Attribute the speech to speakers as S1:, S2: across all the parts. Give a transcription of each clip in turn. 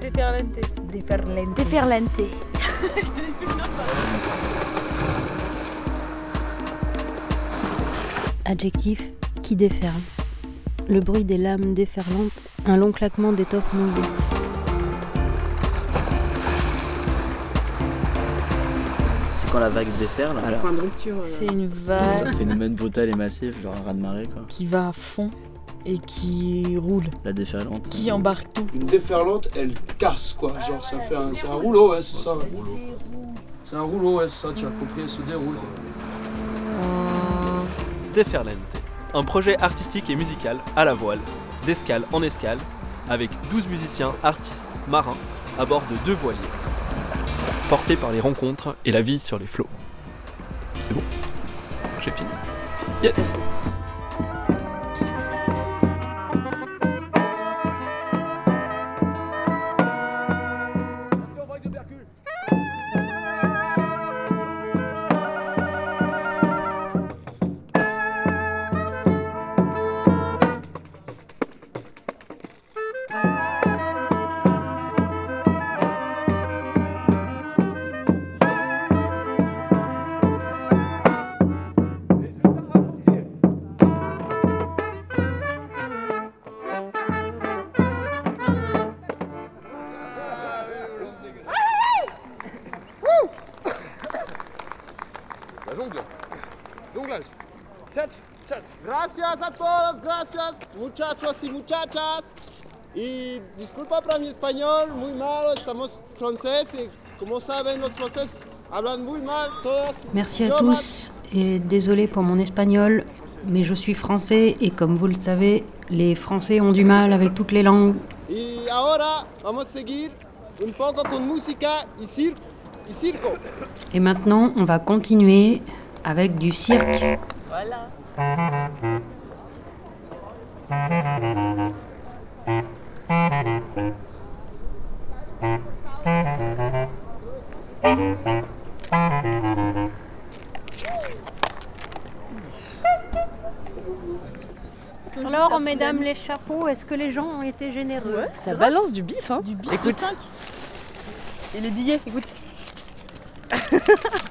S1: déferlante.
S2: Déferlante.
S3: Déferlante. Adjectif qui déferle. Le bruit des lames déferlantes, un long claquement d'étoffe mouillée.
S4: C'est quand la vague déferle.
S1: C'est un point de rupture. euh,
S2: C'est une vague
S4: phénomène brutal et massif, genre un raz de marée quoi.
S2: qui va à fond et qui roule,
S4: La déferlante.
S2: qui embarque tout.
S5: Une déferlante, elle casse quoi. Genre ça fait un, c'est un rouleau, ouais, c'est ça. C'est un rouleau, ouais, c'est ça, tu as compris, elle se déroule.
S6: Déferlante, un projet artistique et musical à la voile, d'escale en escale, avec 12 musiciens, artistes, marins, à bord de deux voiliers, portés par les rencontres et la vie sur les flots. C'est bon? J'ai fini. Yes
S5: Jonglage. Tchatch, tchatch.
S7: Gracias a todos, gracias muchachos y muchachas. Y disculpa para mi español, muy malo, estamos francés y como saben los franceses hablan muy mal todas.
S3: Merci à tous et désolé pour mon espagnol, mais je suis français et comme vous le savez, les Français ont du mal avec toutes les langues.
S7: Y ahora vamos a seguir un poco con música y circo.
S3: Et maintenant, on va continuer avec du cirque. Alors, mesdames les chapeaux, est-ce que les gens ont été généreux
S2: Ça balance du bif, hein. Du
S1: bif
S2: écoute.
S1: de.
S2: Et les billets, écoute.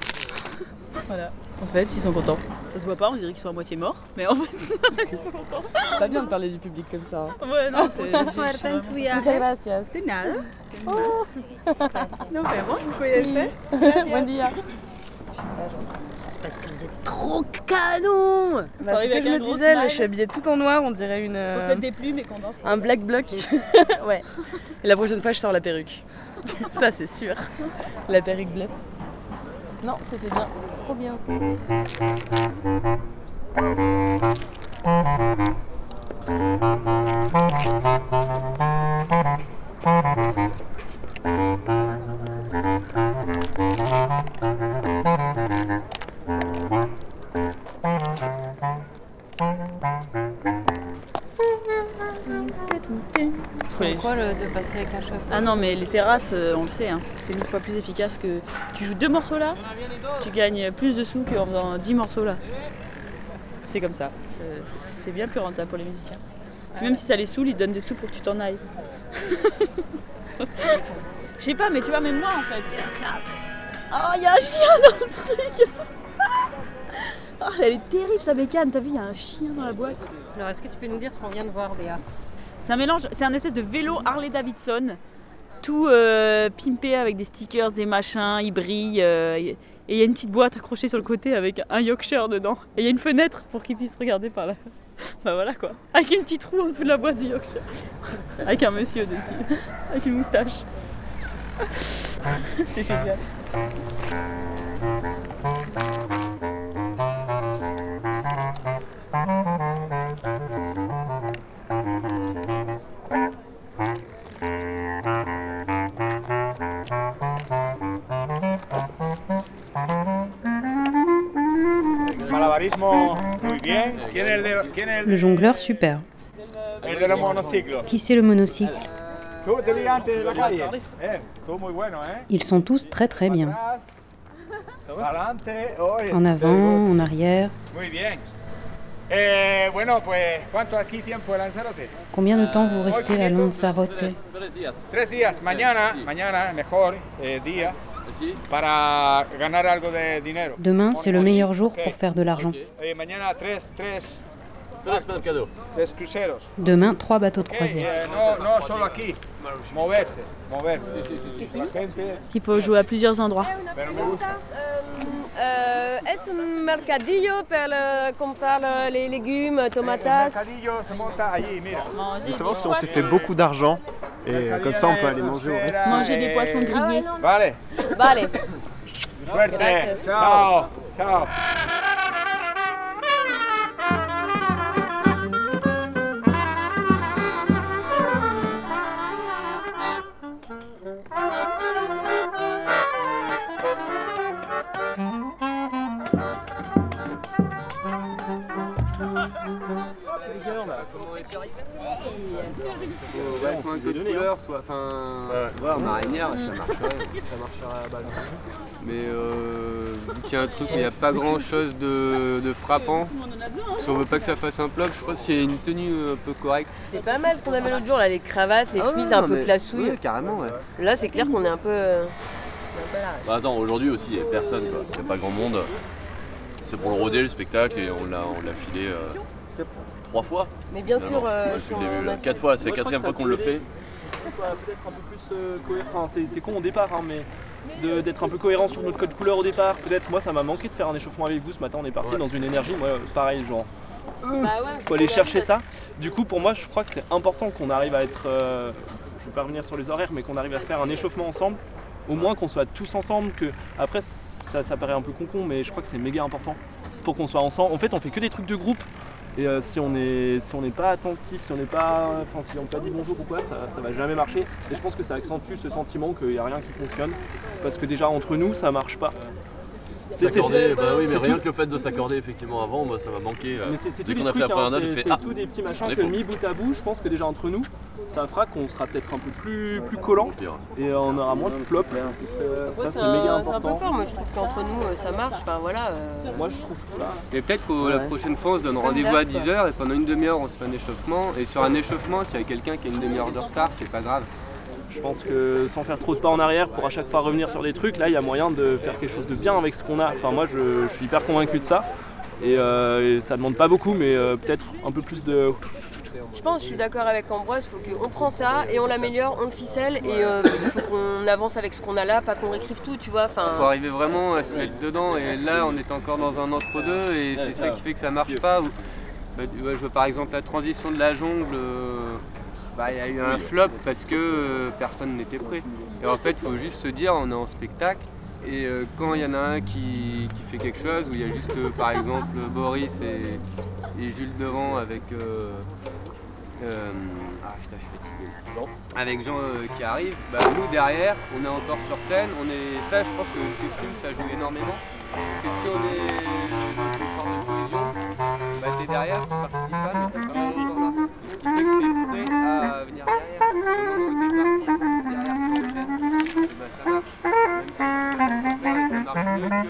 S2: voilà. En fait, ils sont contents. Ça se voit pas, on dirait qu'ils sont à moitié morts. Mais en fait, ils sont contents.
S1: C'est pas bien de parler du public comme ça. hein.
S2: Ouais, non, c'est.
S1: gracias.
S2: De nada.
S1: Nos vemos, cuídense. Buen día.
S3: C'est parce que vous êtes trop canon
S1: Bah, c'est ce que je me disais, là, je suis habillée tout en noir, on dirait une,
S2: Faut se mettre des plumes et qu'on danse.
S1: un black bloc. ouais. Et la prochaine fois, je sors la perruque. Ça, c'est sûr. La perruque bleue. Non, c'était bien.
S3: Trop bien.
S2: Les-
S3: Pourquoi le- de passer avec un chapeau
S2: Ah non, mais les terrasses, euh, on le sait, hein, c'est mille fois plus efficace que. Tu joues deux morceaux là, tu gagnes plus de sous qu'en faisant dix morceaux là. C'est comme ça. Euh, C'est bien plus rentable pour les musiciens. Même si ça les saoule, ils donnent des sous pour que tu t'en ailles. Je sais pas, mais tu vois, même moi en fait, classe. Oh, il y a un chien dans le truc Oh, elle est terrible sa bécane, t'as vu, il y a un chien dans la boîte.
S3: Alors, est-ce que tu peux nous dire ce qu'on vient de voir, Béa?
S2: C'est un mélange, c'est un espèce de vélo Harley Davidson, tout euh, pimpé avec des stickers, des machins, il brille. euh, et il y a une petite boîte accrochée sur le côté avec un Yorkshire dedans. Et il y a une fenêtre pour qu'il puisse regarder par là. Enfin voilà quoi. Avec une petite roue en dessous de la boîte du Yorkshire. Avec un monsieur dessus. Avec une moustache. C'est génial.
S3: Le jongleur, super. Qui c'est le monocycle?
S8: Eh, ¿eh?
S3: Ils sont tous très très bien. En
S8: very
S3: avant,
S8: good.
S3: en arrière.
S8: Eh.
S3: Combien de temps vous restez à Lanzarote? Demain, c'est le meilleur jour pour faire de l'argent. Demain, trois bateaux de
S8: Ok,
S3: croisière.
S8: eh,
S2: Il faut jouer à plusieurs endroits.
S9: Eh, es un mercadillo eh, comprar eh, les légumes,
S8: mira.
S10: Je veux savoir si on s'est fait beaucoup d'argent et euh, comme ça on peut aller manger au resto.
S2: Manger des poissons grillés.
S8: Vale,
S9: Vale.
S8: Ciao, ciao.
S11: Un couleur, soit. Enfin. Ouais, en marinière, ça marcherait. ça marcherait à la balle. Mais euh, vu qu'il y a un truc où il n'y a pas grand chose de, de frappant, si on veut pas que ça fasse un flop, je pense qu'il y a une tenue un peu correcte.
S9: C'était pas mal ce qu'on avait l'autre jour, là, les cravates, les
S11: Ah
S9: chemises un peu classouilles.
S11: carrément, ouais.
S9: Là, c'est clair qu'on est un peu. euh,
S12: Bah attends, aujourd'hui aussi, il n'y a personne, quoi. Il n'y a pas grand monde. C'est pour le roder, le spectacle, et on l'a, on l'a filé euh, trois fois.
S9: Mais bien sûr, euh,
S12: moi, je
S9: sur
S12: l'ai vu
S9: ma-
S12: euh, quatre fois, c'est la quatrième fois qu'on le fait.
S6: soit peut-être un peu plus euh, cohérent. Enfin, c'est, con au départ, hein, mais d'être un peu cohérent sur notre code couleur au départ. Peut-être, moi, ça m'a manqué de faire un échauffement avec vous ce matin. On est parti
S12: Ouais.
S6: dans une énergie, moi, euh, pareil, genre.
S9: Bah ouais,
S6: faut aller chercher ça. Du coup, pour moi, je crois que c'est important qu'on arrive à être. euh, je vais pas revenir sur les horaires, mais qu'on arrive à faire un échauffement ensemble. Au moins qu'on soit tous ensemble. Que après, ça, ça paraît un peu con-con, mais je crois que c'est méga important pour qu'on soit ensemble. En fait, on fait que des trucs de groupe. Et euh, si on n'est pas attentif, si on n'est pas dit bonjour ou quoi, ça, ça va jamais marcher. Et je pense que ça accentue ce sentiment qu'il n'y a rien qui fonctionne, parce que déjà entre nous, ça marche pas. C'est-
S12: S'accorder, bah oui, mais rien
S6: tout.
S12: que le fait de s'accorder effectivement avant, moi ça m'a manqué. euh,
S6: Mais c'est
S12: la
S6: hein,
S12: Ah
S6: tous des petits machins que mis bout à bout, je pense que déjà entre nous, ça fera qu'on sera peut-être un peu plus, plus collant et on aura moins de flop. Euh,
S9: Ouais,
S6: ça
S9: c'est
S6: méga
S9: c'est un peu
S6: important.
S9: fort, moi je trouve qu'entre nous euh, ça marche. Enfin voilà. euh,
S6: Moi je trouve pas.
S11: Mais peut-être que la prochaine fois on se donne rendez-vous à
S9: d'hab, quoi.
S11: 10h et pendant une demi-heure on se fait un échauffement. Et sur un échauffement, s'il y a quelqu'un qui a une demi-heure de retard, c'est pas grave.
S6: Je pense que sans faire trop de pas en arrière pour à chaque fois revenir sur des trucs, là il y a moyen de faire quelque chose de bien avec ce qu'on a. Enfin moi je, je suis hyper convaincu de ça. Et, euh, et ça demande pas beaucoup mais euh, peut-être un peu plus de.
S9: Je pense, je suis d'accord avec Ambroise, il faut qu'on prend ça et on l'améliore, on le ficelle et euh, il faut qu'on avance avec ce qu'on a là, pas qu'on réécrive tout, tu vois. Enfin,
S11: Il faut arriver vraiment à se mettre dedans. Et là, on est encore dans un entre-deux et c'est ça qui fait que ça marche pas. Ou- bah, je vois par exemple la transition de la jungle. Bah, Il y a eu un flop parce que euh, personne n'était prêt. Et en fait, il faut juste se dire, on est en spectacle. Et euh, quand il y en a un qui, qui fait quelque chose, où il y a juste euh, par exemple Boris et, et Jules devant avec. ah putain, je suis fatigué. Jean. Avec Jean qui arrive, bah, nous derrière, on est encore sur scène. On est, ça, je pense que le costume, ça joue énormément. Parce que si on est Mm-hmm.